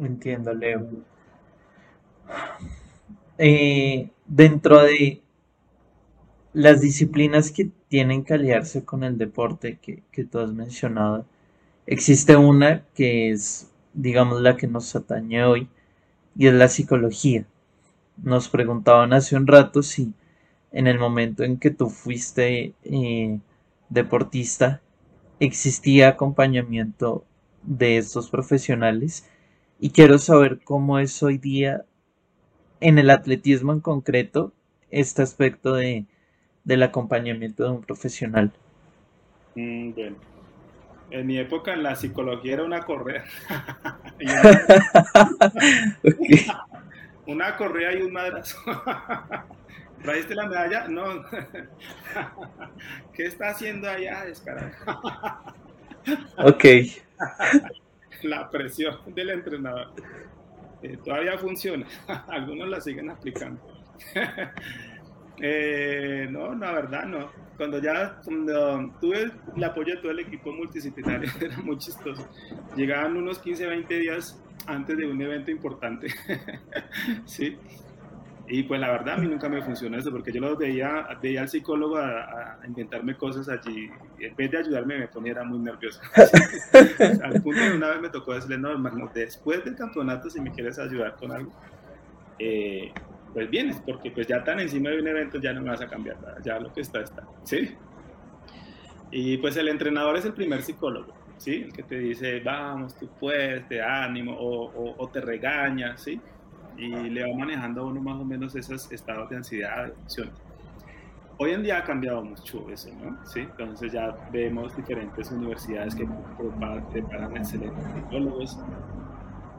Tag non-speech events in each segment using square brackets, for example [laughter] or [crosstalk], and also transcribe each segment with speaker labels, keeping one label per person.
Speaker 1: Entiendo, Leo. Eh, dentro de las disciplinas que tienen que aliarse con el deporte que, que tú has mencionado, existe una que es, digamos, la que nos atañe hoy, y es la psicología. Nos preguntaban hace un rato si en el momento en que tú fuiste eh, deportista existía acompañamiento de estos profesionales y quiero saber cómo es hoy día en el atletismo en concreto este aspecto de, del acompañamiento de un profesional.
Speaker 2: Mm, en mi época la psicología era una correa. [laughs] [laughs] una, correa y un madrazo. [laughs] ¿Trajiste la medalla? No. ¿Qué está haciendo allá, descarado?
Speaker 1: ok. [laughs]
Speaker 2: La presión del entrenador. Eh, todavía funciona. [laughs] Algunos la siguen aplicando. [laughs] Eh, no, la verdad no. Cuando ya tuve el apoyo de todo el equipo multidisciplinario, era muy chistoso. Llegaban unos 15, 20 días antes de un evento importante. sí. Y pues la verdad a mí nunca me funcionó eso, porque yo lo veía, veía al psicólogo a, inventarme cosas allí, en vez de ayudarme me ponía muy nervioso. [laughs] al punto de una vez me tocó decirle, no hermano, después del campeonato si me quieres ayudar con algo, eh, pues vienes, porque pues ya tan encima de un evento ya no me vas a cambiar nada, ya lo que está está, ¿sí? Y pues el entrenador es el primer psicólogo, ¿sí? El que te dice, vamos, tú puedes, te ánimo, o, o te regaña, ¿sí? Y le va manejando a uno más o menos esos estados de ansiedad, de. Hoy en día ha cambiado mucho eso, ¿no? ¿Sí? Entonces ya vemos diferentes universidades que preparan excelentes psicólogos.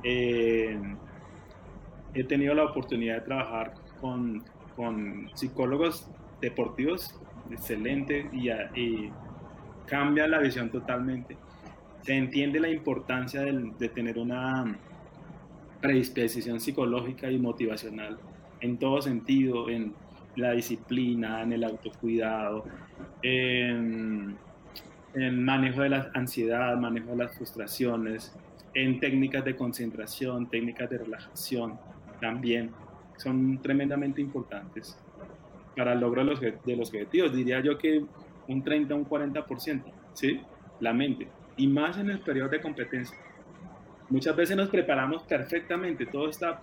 Speaker 2: Eh, he tenido la oportunidad de trabajar con, con psicólogos deportivos excelente y, y, cambia la visión totalmente. Se entiende la importancia de, de tener una predisposición psicológica y motivacional en todo sentido, en la disciplina, en el autocuidado, en, en manejo de la ansiedad, manejo de las frustraciones, en técnicas de concentración, técnicas de relajación también son tremendamente importantes para el logro de los, de los objetivos. Diría yo que un 30 un 40%, ¿sí? La mente. Y más en el periodo de competencia. Muchas veces nos preparamos perfectamente, todo está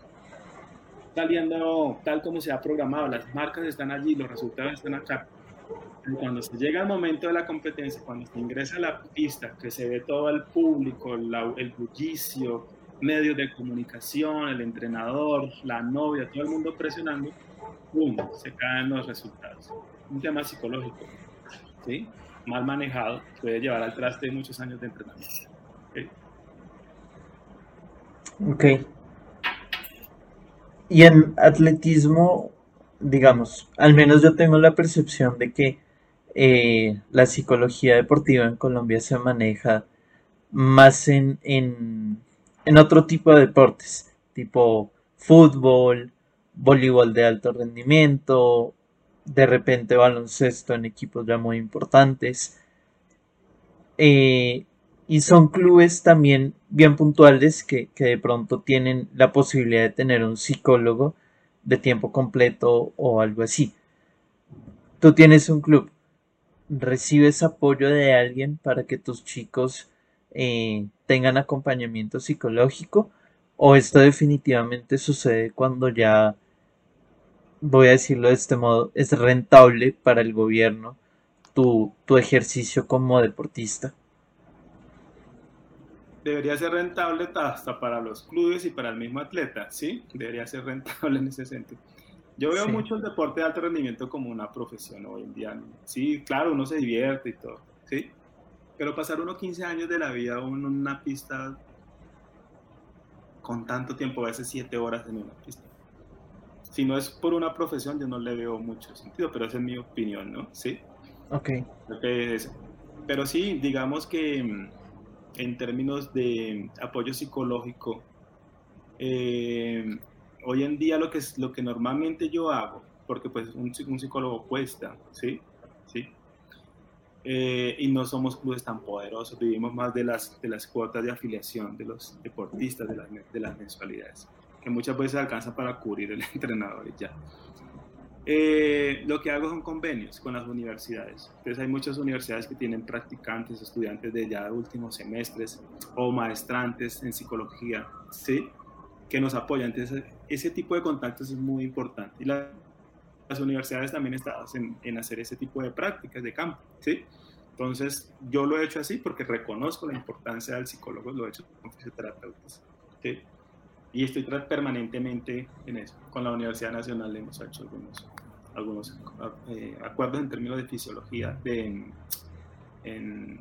Speaker 2: saliendo tal como se ha programado, las marcas están allí, los resultados están acá. Y cuando se llega el momento de la competencia, cuando se ingresa a la pista, que se ve todo el público, el bullicio, medios de comunicación, el entrenador, la novia, todo el mundo presionando, ¡pum! se caen los resultados. Un tema psicológico, ¿sí? mal manejado, puede llevar al traste muchos años de entrenamiento.
Speaker 1: Ok. Y en atletismo, digamos, al menos yo tengo la percepción de que eh, la psicología deportiva en Colombia se maneja más en, en, en otro tipo de deportes, tipo fútbol, voleibol de alto rendimiento, de repente baloncesto en equipos ya muy importantes. Eh, y son clubes también bien puntuales que, de pronto tienen la posibilidad de tener un psicólogo de tiempo completo o algo así. Tú tienes un club, recibes apoyo de alguien para que tus chicos eh, tengan acompañamiento psicológico o esto definitivamente sucede cuando ya, voy a decirlo de este modo, es rentable para el gobierno tu, tu ejercicio como deportista
Speaker 2: debería ser rentable hasta para los clubes y para el mismo atleta, ¿sí? Debería ser rentable en ese sentido. Yo veo mucho el deporte de alto rendimiento como una profesión hoy en día. Sí, claro, uno se divierte y todo, ¿sí? Pero pasar unos 15 años de la vida en una pista con tanto tiempo, a veces 7 horas en una pista. Si no es por una profesión, yo no le veo mucho sentido, pero esa es mi opinión, ¿no? Sí.
Speaker 1: Ok.
Speaker 2: Pero sí, digamos que mm, en términos de apoyo psicológico, eh, hoy en día lo que, es, lo que normalmente yo hago, porque pues un, un psicólogo cuesta, ¿sí? ¿sí? eh, y no somos clubes tan poderosos, vivimos más de las, de las cuotas de afiliación de los deportistas, de las, de las mensualidades, que muchas veces alcanza para cubrir el [laughs] entrenador y ya. Eh, lo que hago son convenios con las universidades. Entonces hay muchas universidades que tienen practicantes, estudiantes de ya últimos semestres o maestrantes en psicología, ¿sí? Que nos apoyan. Entonces ese tipo de contactos es muy importante. Y las universidades también están en, en, hacer ese tipo de prácticas de campo, ¿sí? Entonces yo lo he hecho así porque reconozco la importancia del psicólogo, lo he hecho con fisioterapeutas, ¿sí? y estoy permanentemente en eso. Con la Universidad Nacional hemos hecho algunos, algunos eh, acuerdos en términos de fisiología, de, en,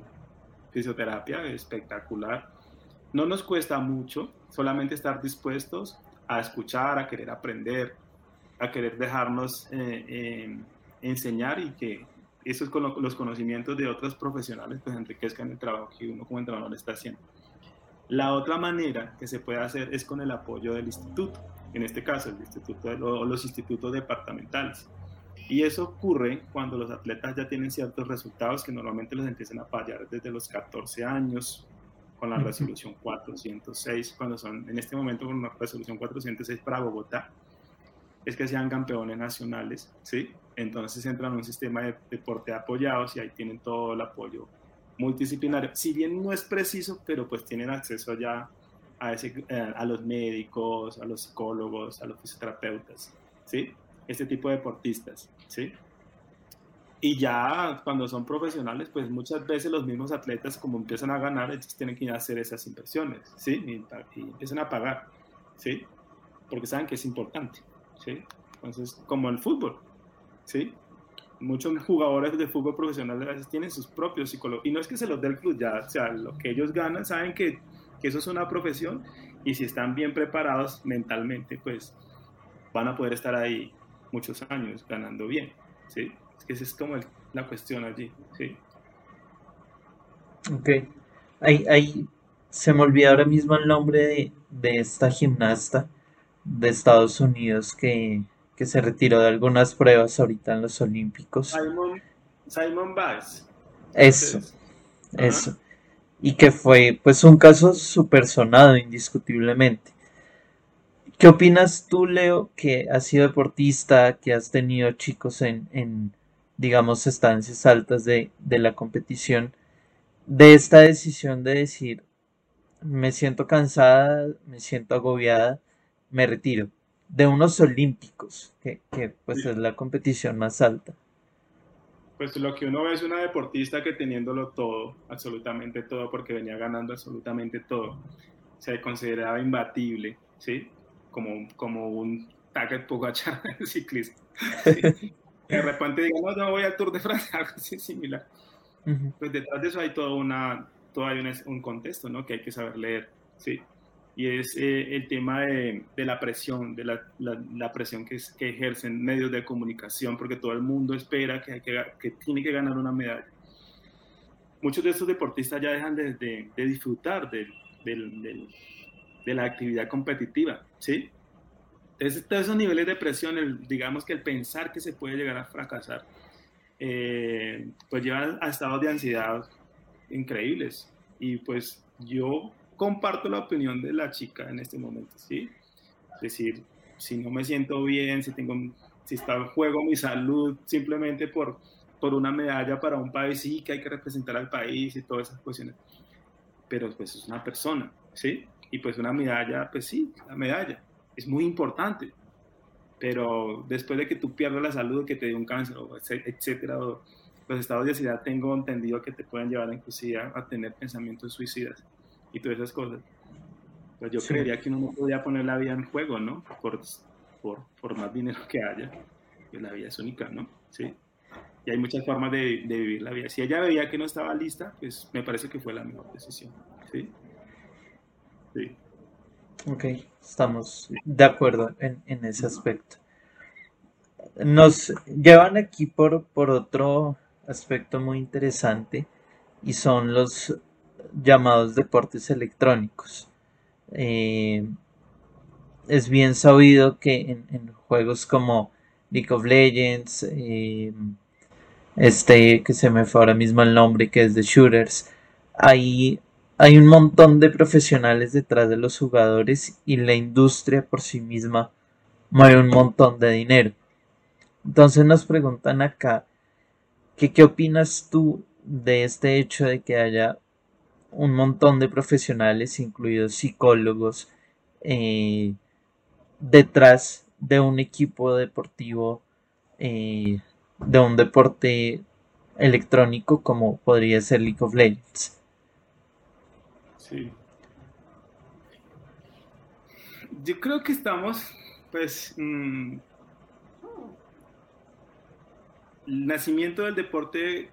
Speaker 2: fisioterapia, espectacular. No nos cuesta mucho, solamente estar dispuestos a escuchar, a querer aprender, a querer dejarnos eh, enseñar y que esos los conocimientos de otros profesionales pues enriquezcan el trabajo que uno como entrenador está haciendo. La otra manera que se puede hacer es con el apoyo del instituto, en este caso el instituto o los institutos departamentales. Y eso ocurre cuando los atletas ya tienen ciertos resultados que normalmente los empiezan a fallar desde los 14 años con la resolución 406, cuando son en este momento con la resolución 406 para Bogotá, es que sean campeones nacionales, ¿sí? Entonces entran en un sistema de deporte apoyados y ahí tienen todo el apoyo multidisciplinario. Si bien no es preciso, pero pues tienen acceso ya a, ese, eh, a los médicos, a los psicólogos, a los fisioterapeutas, ¿sí? Este tipo de deportistas, ¿sí? Y ya cuando son profesionales, pues muchas veces los mismos atletas como empiezan a ganar, ellos tienen que hacer esas inversiones, ¿sí? Y, y empiezan a pagar, ¿sí? Porque saben que es importante, ¿sí? Entonces, como el fútbol, ¿sí? muchos jugadores de fútbol profesional a veces tienen sus propios psicólogos. Y no es que se los dé el club, ya, o sea, lo que ellos ganan, saben que, que, eso es una profesión y si están bien preparados mentalmente, pues van a poder estar ahí muchos años ganando bien, ¿sí? Es que esa es como la cuestión allí, ¿sí?
Speaker 1: Ok. Ahí, ahí se me olvidó ahora mismo el nombre de, de esta gimnasta de Estados Unidos que que se retiró de algunas pruebas ahorita en los Olímpicos.
Speaker 2: Simon, Simon Biles.
Speaker 1: Eso, eso. Y que fue pues un caso súper sonado indiscutiblemente. ¿Qué opinas tú, Leo, que has sido deportista, que has tenido chicos en, en digamos, estancias altas de, de la competición, de esta decisión de decir, me siento cansada, me siento agobiada, me retiro? de unos olímpicos, que, pues es la competición más alta.
Speaker 2: Pues lo que uno ve es una deportista que teniéndolo todo, absolutamente todo, porque venía ganando absolutamente todo, se consideraba imbatible, ¿sí? Como, como un Target Pogacar [laughs] ciclista. De repente diga, no, no voy al Tour de Francia, [laughs] algo así similar. Pues detrás de eso hay todo, una, todo hay un, un contexto, ¿no? Que hay que saber leer, ¿sí? Y es eh, el tema de, de, la presión, de la, la, presión que, que, ejercen medios de comunicación, porque todo el mundo espera que, que, que, tiene que ganar una medalla. Muchos de estos deportistas ya dejan de, de, disfrutar de, de, la actividad competitiva, ¿sí? Entonces, todos esos niveles de presión, el, digamos que el pensar que se puede llegar a fracasar, eh, pues llevan a estados de ansiedad increíbles. Y pues yo comparto la opinión de la chica en este momento, ¿sí? Es decir, si no me siento bien, si tengo, si está en juego mi salud, simplemente por, por una medalla para un país, sí, que hay que representar al país y todas esas cuestiones. Pero pues es una persona, ¿sí? Y pues una medalla, pues sí, la medalla es muy importante. Pero después de que tú pierdas la salud, que te dé un cáncer, etcétera, los estados de ansiedad tengo entendido que te pueden llevar inclusive a tener pensamientos suicidas y todas esas cosas. Pues yo creería que uno no podía poner la vida en juego, ¿no? Por, por, por más dinero que haya, pues la vida es única, ¿no? Sí. Y hay muchas formas de, de, vivir la vida. Si ella veía que no estaba lista, pues me parece que fue la mejor decisión, ¿sí?
Speaker 1: Sí. Ok, estamos de acuerdo en, en ese aspecto. Nos llevan aquí por, por otro aspecto muy interesante y son los llamados deportes electrónicos. Eh, es bien sabido que en, juegos como League of Legends, eh, este que se me fue ahora mismo el nombre, que es de Shooters, hay, hay un montón de profesionales detrás de los jugadores y la industria por sí misma mueve un montón de dinero. Entonces nos preguntan acá, ¿qué opinas tú de este hecho de que haya un montón de profesionales, incluidos psicólogos, eh, detrás de un equipo deportivo, eh, de un deporte electrónico como podría ser League of Legends.
Speaker 2: Sí. Yo creo que estamos, pues, mm, el nacimiento del deporte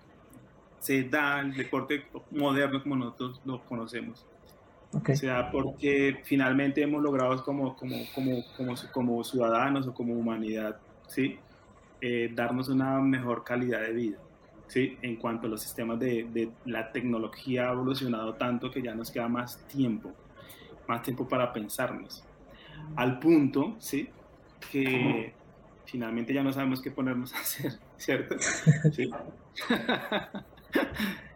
Speaker 2: se da, el deporte moderno como nosotros lo conocemos. O sea, porque finalmente hemos logrado como, como, como, como, como ciudadanos o como humanidad, ¿sí? Eh, darnos una mejor calidad de vida. ¿sí? En cuanto a los sistemas de, de, la tecnología ha evolucionado tanto que ya nos queda más tiempo, más tiempo para pensarnos. Al punto, ¿sí? Que finalmente ya no sabemos qué ponernos a hacer, [laughs] ¿cierto? ¿Sí? [laughs]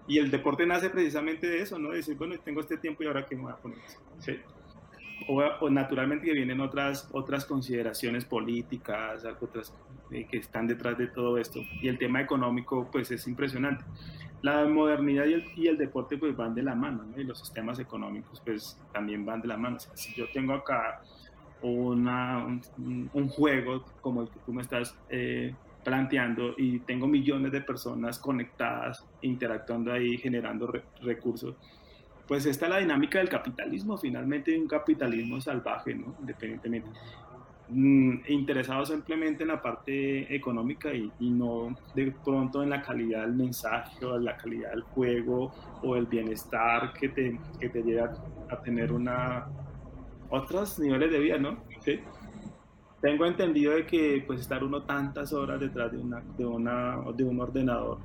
Speaker 2: y el deporte nace precisamente de eso, ¿no? Decir, bueno, tengo este tiempo y ahora qué me voy a poner. ¿Sí? O, naturalmente que vienen otras, otras consideraciones políticas, otras eh, que están detrás de todo esto. Y el tema económico, pues es impresionante. La modernidad y el, y el deporte, pues van de la mano, ¿no? Y los sistemas económicos, pues también van de la mano. si yo tengo acá una, un, un, juego como el que tú me estás eh, planteando y tengo millones de personas conectadas, interactuando ahí, generando recursos, pues esta es la dinámica del capitalismo, finalmente un capitalismo salvaje, ¿no? Independientemente. Mm, interesado simplemente en la parte económica y, no de pronto en la calidad del mensaje o la calidad del juego o el bienestar que te, que te lleva a tener una otros niveles de vida, ¿no? ¿Sí? tengo entendido de que pues estar uno tantas horas detrás de una de una de un ordenador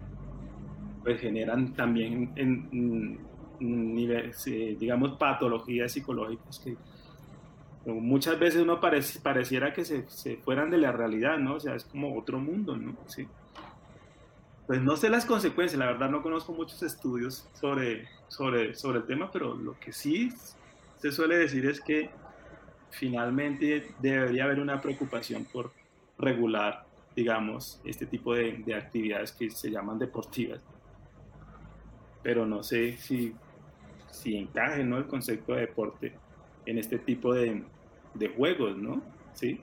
Speaker 2: pues generan también en, niveles digamos patologías psicológicas que muchas veces uno pareciera que se, se, fueran de la realidad no o sea es como otro mundo no sí. Pues no sé las consecuencias la verdad no conozco muchos estudios sobre sobre sobre el tema pero lo que sí se suele decir es que finalmente debería haber una preocupación por regular, digamos, este tipo de, actividades que se llaman deportivas. Pero no sé si, si encaje ¿no? el concepto de deporte en este tipo de, de juegos, ¿no? ¿Sí?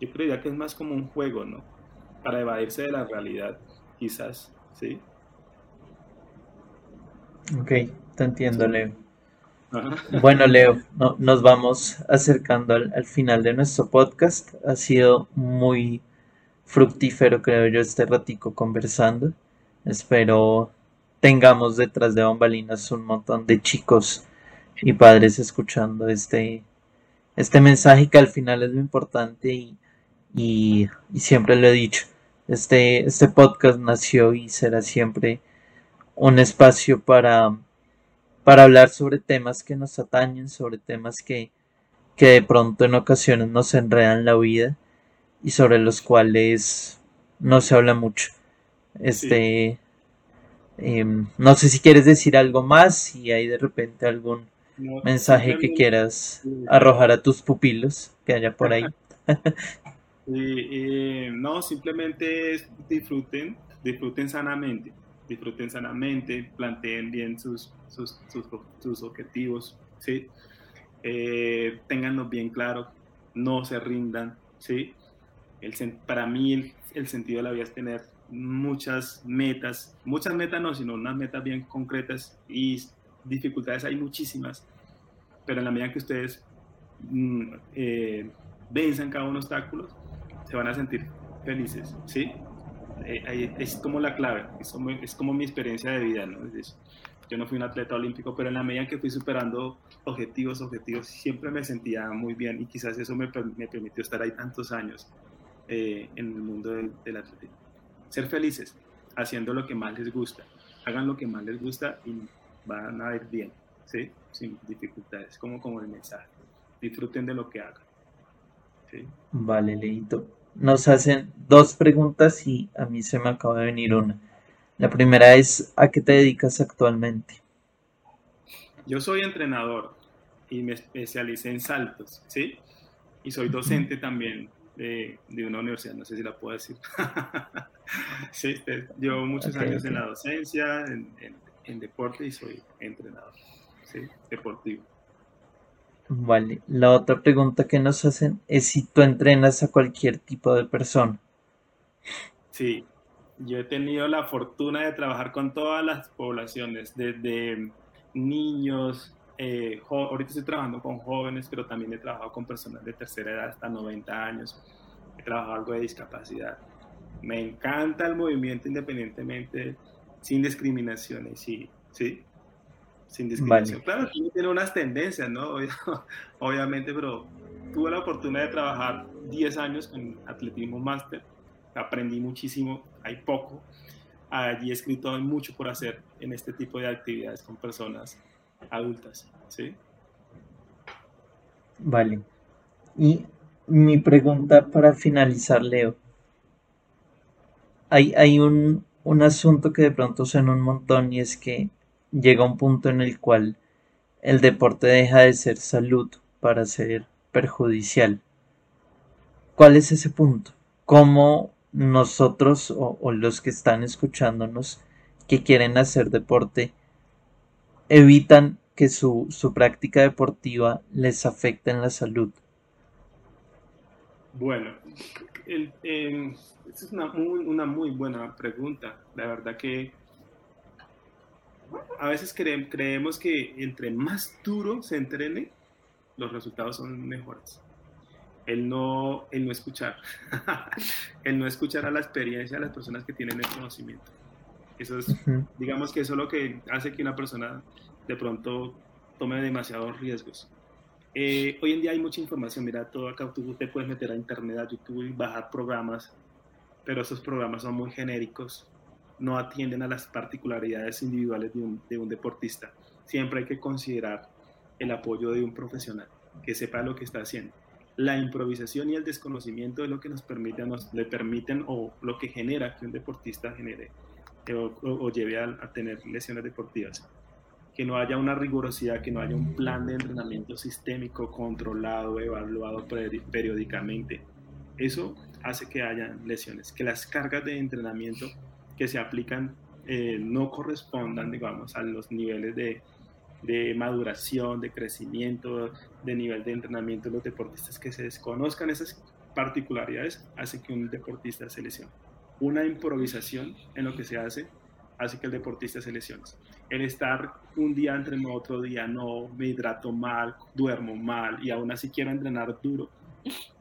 Speaker 2: Yo creería que es más como un juego, ¿no? Para evadirse de la realidad, quizás, ¿sí?
Speaker 1: Ok, te entiendo, Leo. Bueno, Leo, nos vamos acercando al, final de nuestro podcast. Ha sido muy fructífero, creo yo, este ratico conversando. Espero tengamos detrás de bambalinas un montón de chicos y padres escuchando este, este mensaje que al final es lo importante y, y, y siempre lo he dicho. Este, este podcast nació y será siempre un espacio para para hablar sobre temas que nos atañen, sobre temas que, que de pronto en ocasiones nos enredan la vida y sobre los cuales no se habla mucho. Este, em, no sé si quieres decir algo más, si hay de repente algún mensaje que quieras arrojar a tus pupilos que haya por ahí. [laughs]
Speaker 2: no, simplemente disfruten, disfruten sanamente disfruten sanamente, planteen bien sus, sus, sus, objetivos, ¿sí? Eh, ténganlos bien claros, no se rindan, ¿sí? El, para mí el, sentido de la vida es tener muchas metas, muchas metas no, sino unas metas bien concretas y dificultades hay muchísimas, pero en la medida que ustedes mm, eh, venzan cada uno de los obstáculos, se van a sentir felices, ¿sí? Eh, es como la clave, es como, es como mi experiencia de vida, ¿no? yo no fui un atleta olímpico, pero en la medida que fui superando objetivos, objetivos, siempre me sentía muy bien y quizás eso me, me permitió estar ahí tantos años eh, en el mundo del, del, atletismo. Ser felices, haciendo lo que más les gusta. Hagan lo que más les gusta y van a ir bien, ¿sí? Sin dificultades, como, como el mensaje. Disfruten de lo que hagan. ¿sí?
Speaker 1: Vale, Leito nos hacen dos preguntas y a mí se me acaba de venir una. La primera es, ¿a qué te dedicas actualmente?
Speaker 2: Yo soy entrenador y me especialicé en saltos, ¿sí? Y soy docente también de, una universidad, no sé si la puedo decir. [laughs] sí, este, llevo muchos años en la docencia, en, deporte y soy entrenador, ¿sí? Deportivo.
Speaker 1: Vale, la otra pregunta que nos hacen es si tú entrenas a cualquier tipo de persona.
Speaker 2: Sí, yo he tenido la fortuna de trabajar con todas las poblaciones, desde niños, eh, ahorita estoy trabajando con jóvenes, pero también he trabajado con personas de tercera edad hasta 90 años, he trabajado algo de discapacidad. Me encanta el movimiento independientemente, sin discriminaciones, sí, sí, sin discriminación. Claro, tiene unas tendencias, ¿no? [laughs] Obviamente, pero tuve la oportunidad de trabajar 10 años con atletismo máster, aprendí muchísimo, hay poco, allí he escrito mucho por hacer en este tipo de actividades con personas adultas, ¿sí?
Speaker 1: Vale. Y mi pregunta para finalizar, Leo. Hay, hay un, un asunto que de pronto suena un montón y es que llega un punto en el cual el deporte deja de ser salud para ser perjudicial. ¿Cuál es ese punto? ¿Cómo nosotros o, los que están escuchándonos que quieren hacer deporte evitan que su, práctica deportiva les afecte en la salud?
Speaker 2: Bueno, esa es una muy, una muy buena pregunta. La verdad que a veces creemos que entre más duro se entrene, los resultados son mejores el no, el no escuchar, [laughs] el no escuchar a la experiencia de las personas que tienen el conocimiento. Eso es, digamos que eso es lo que hace que una persona de pronto tome demasiados riesgos. Eh, hoy en día hay mucha información, mira, todo acá tú te puedes meter a internet, a YouTube y bajar programas, pero esos programas son muy genéricos, no atienden a las particularidades individuales de un, de un deportista. Siempre hay que considerar el apoyo de un profesional que sepa lo que está haciendo la improvisación y el desconocimiento es lo que nos permite, nos le permiten o lo que genera que un deportista genere o, lleve a, tener lesiones deportivas. Que no haya una rigurosidad, que no haya un plan de entrenamiento sistémico controlado, evaluado periódicamente. Eso hace que haya lesiones, que las cargas de entrenamiento que se aplican eh, no correspondan, digamos, a los niveles de, de maduración, de crecimiento, de nivel de entrenamiento de los deportistas, que se desconozcan esas particularidades, hace que un deportista se lesione. Una improvisación en lo que se hace hace que el deportista se lesione. El estar un día entreno, otro día no, me hidrato mal, duermo mal y aún así quiero entrenar duro,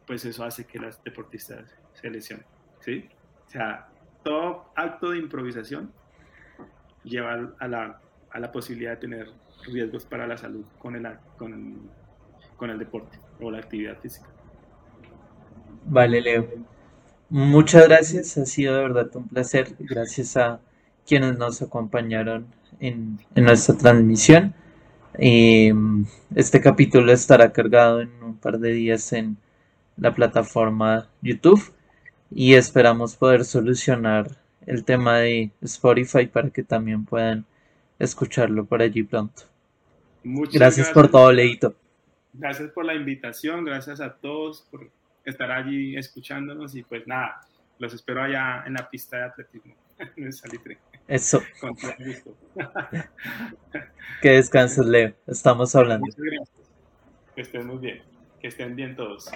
Speaker 2: pues eso hace que los deportistas se lesionen. ¿sí? O sea, todo acto de improvisación lleva a la, a la posibilidad de tener riesgos para la salud con el, con, con el deporte o la actividad física.
Speaker 1: Vale, Leo. Muchas gracias, ha sido de verdad un placer. Gracias a quienes nos acompañaron en, nuestra transmisión. Em, este capítulo estará cargado en un par de días en la plataforma YouTube y esperamos poder solucionar el tema de Spotify para que también puedan escucharlo por allí pronto. Muchas gracias, por todo, Leito.
Speaker 2: Gracias por la invitación, gracias a todos por estar allí escuchándonos y pues nada, los espero allá en la pista de atletismo, [laughs] en el salitre.
Speaker 1: Eso. [laughs] que descanses, Leo. Estamos hablando.
Speaker 2: Muchas gracias. Que estén muy bien. Que estén bien todos.